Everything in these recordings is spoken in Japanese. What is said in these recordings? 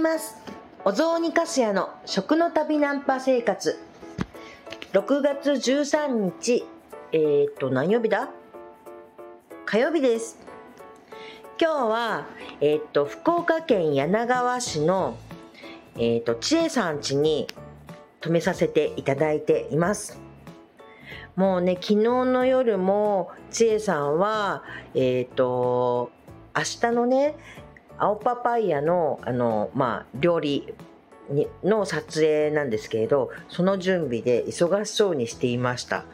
ます。お雑煮かすやの食の旅ナンパ生活。6月13日えー、っと何曜日だ？火曜日です。今日はえー、っと福岡県柳川市のえー、っと千恵さん家に泊めさせていただいています。もうね昨日の夜も千恵さんはえっ、と明日のね青パパイヤのあの、まあ、料理の撮影なんですけれどその準備で忙しそうにしていました。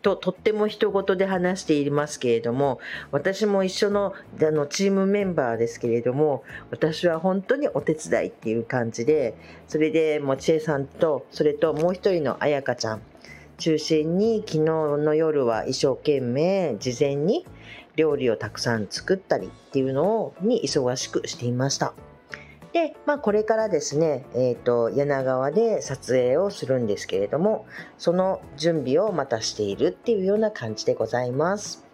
ととっても人事で話していますけれども私も一緒のあのチームメンバーですけれども私は本当にお手伝いっていう感じでそれでもちえさんとそれともう一人のあやかちゃん中心に昨日の夜は一生懸命事前に料理をたくさん作ったりっていうのをに忙しくしていました。で、まあ、これからですね、えーと、柳川で撮影をするんですけれどもその準備をまたしているっていうような感じでございます。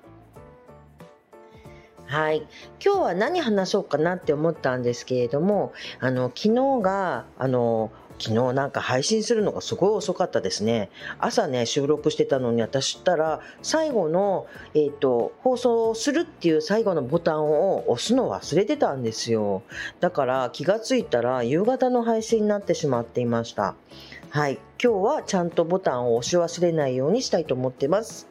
はい、今日は何話そうかなって思ったんですけれどもあの昨日があの昨日なんか配信するのがすごい遅かったですね。朝ね、収録してたのに私ったら、最後の、えっ、ー、と、放送するっていう最後のボタンを押すの忘れてたんですよ。だから気がついたら夕方の配信になってしまっていました。はい。今日はちゃんとボタンを押し忘れないようにしたいと思ってます。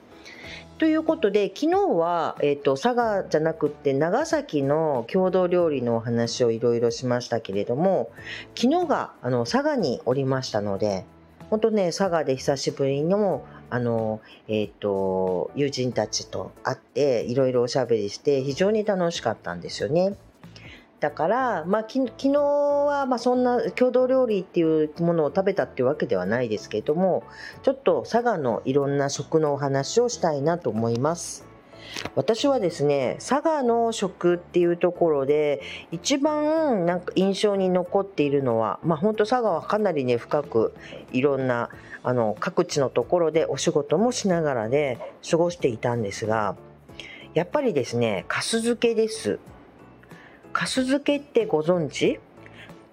ということで昨日は、えーと、佐賀じゃなくて長崎の郷土料理のお話をいろいろしましたけれども昨日があの佐賀におりましたので本当ね佐賀で久しぶりにもあの、えーと友人たちと会っていろいろおしゃべりして非常に楽しかったんですよね。だから、まあ、き昨日はまあそんな郷土料理っていうものを食べたっていうわけではないですけれどもちょっと佐賀のいろんな食のお話をしたいなと思います。私はですね佐賀の食っていうところで一番なんか印象に残っているのはまあ本当佐賀はかなりね深くいろんなあの各地のところでお仕事もしながらで過ごしていたんですがやっぱりですねかす漬けです。かす漬けってご存知？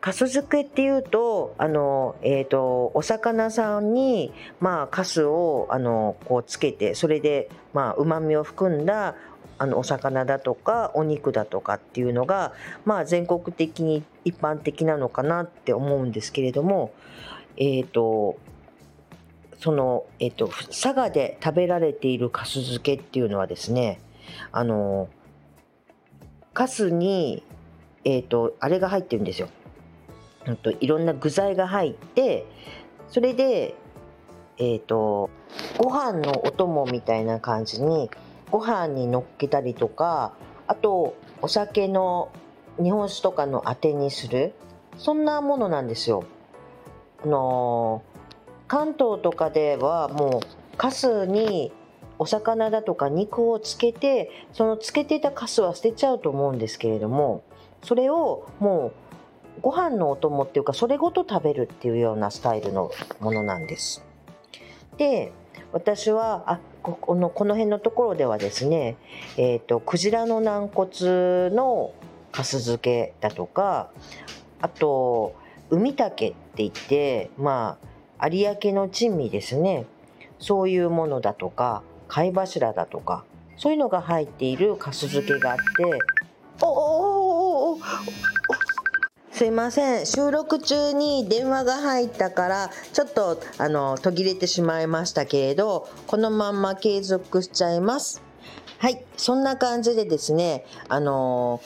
かす漬けっていうとあの、えーと、お魚さんに、まあ、かすをあのこうつけてそれでうまみを含んだあのお魚だとかお肉だとかっていうのが、まあ、全国的に一般的なのかなって思うんですけれどもえ、ー、とその、え、ー、と佐賀で食べられているかす漬けっていうのはですねあのかすに、えーと、あれが入ってるんですよ。といろんな具材が入ってそれで、えーと、ご飯のお供みたいな感じにご飯にのっけたりとかあとお酒の日本酒とかのあてにするそんなものなんですよ。あの関東とかではもうかすにお魚だとか肉をつけてそのつけてたカスは捨てちゃうと思うんですけれどもそれをもうご飯のお供っていうかそれごと食べるっていうようなスタイルのものなんです。で私はあこのこの辺のところではですね、えーと、クジラの軟骨のかす漬けだとかあと海竹って言ってまあ有明の珍味ですねそういうものだとか貝柱だとかそういうのが入っているかす漬けがあっておおおすいません収録中に電話が入ったからちょっとあの途切れてしまいましたけれどこのまんま継続しちゃいますはいそんな感じでですねあの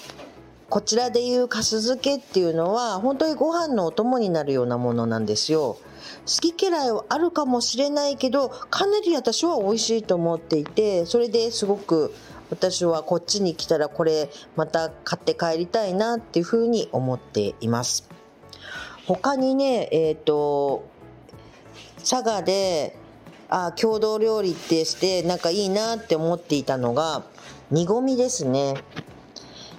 こちらでいうかす漬けっていうのは本当にご飯のお供になるようなものなんですよ好き嫌いはあるかもしれないけどかなり私は美味しいと思っていてそれですごく私はこっちに来たらこれまた買って帰りたいなっていうふうに思っています。他にねえっ、ー、と佐賀であ郷土料理ってしてなんかいいなって思っていたのが煮込みですね。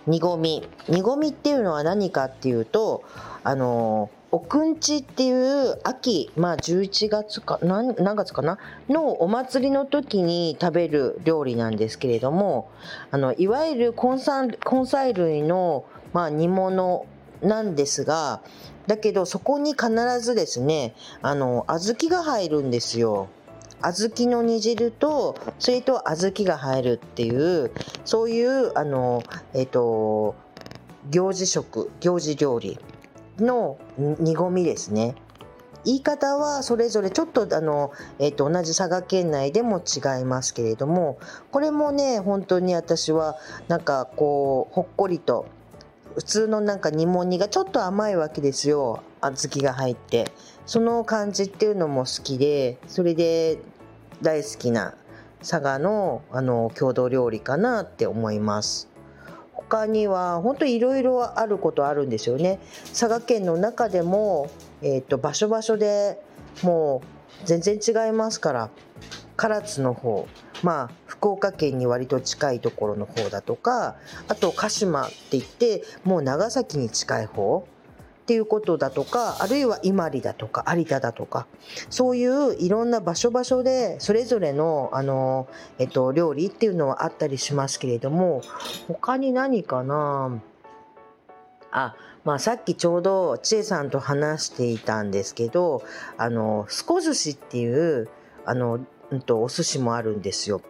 煮込み。煮込みっていうのは何かっていうとあのおくんちっていう秋、まあ11月か、何月かな？のお祭りの時に食べる料理なんですけれども、あの、いわゆる根菜類の、まあ、煮物なんですがだけどそこに必ずですねあの小豆が入るんですよ。小豆の煮汁とそれと小豆が入るっていうそういうあのえっ、と行事食行事料理の煮込みですね。言い方はそれぞれちょっとあの、えーと、同じ佐賀県内でも違いますけれどもこれもね本当に私はなんかこうほっこりと普通のなんか煮物煮がちょっと甘いわけですよ。小豆が入って。その感じっていうのも好きでそれで大好きな佐賀のあの郷土料理かなって思います。他には本当いろいろあることあるんですよね。佐賀県の中でも、えーと、場所場所でもう全然違いますから唐津の方まあ福岡県に割と近いところの方だとかあと鹿島って言ってもう長崎に近い方っていうことだとかあるいは伊万里だとか有田だとかそういういろんな場所場所でそれぞれのあの、えっと、料理っていうのはあったりしますけれども他に何かな？あまあ、さっきちょうど千恵さんと話していたんですけどあのすこ寿司っていうあの、うんと、お寿司もあるんですよ。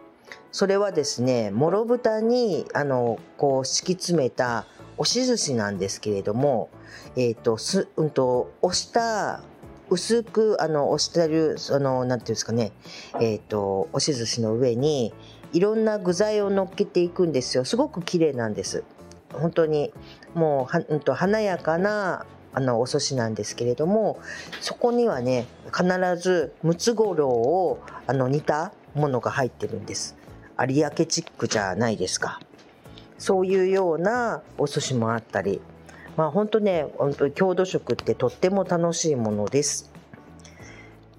それはですねもろ豚にあのこう敷き詰めた押し寿司なんですけれども、えーとすうんと、押した薄くあの押してるそのなんていうんですかね、えーと、押し寿司の上にいろんな具材を乗っけていくんですよ。すごく綺麗なんです。本当にもうは、うんと、華やかなあのお寿司なんですけれどもそこにはね必ずムツゴロウをあの煮たものが入ってるんです。有明チックじゃないですか。そういうようなお寿司もあったり。まあ本当ね本当郷土食ってとっても楽しいものです。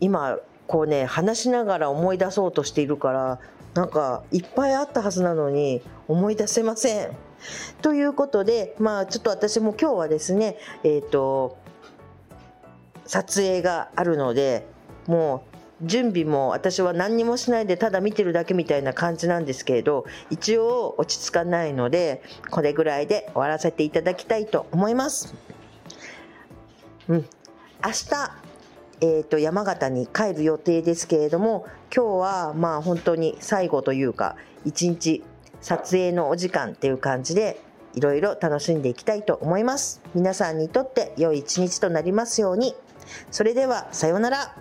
今こうね話しながら思い出そうとしているからなんかいっぱいあったはずなのに思い出せません。ということでまあちょっと私も今日はですねえっ、ー、と撮影があるのでもう準備も私は何にもしないでただ見てるだけみたいな感じなんですけれど一応落ち着かないのでこれぐらいで終わらせていただきたいと思います。うん、明日えーと、山形に帰る予定ですけれども今日はまあ本当に最後というか一日撮影のお時間っていう感じでいろいろ楽しんでいきたいと思います。皆さんにとって良い一日となりますように。それではさようなら。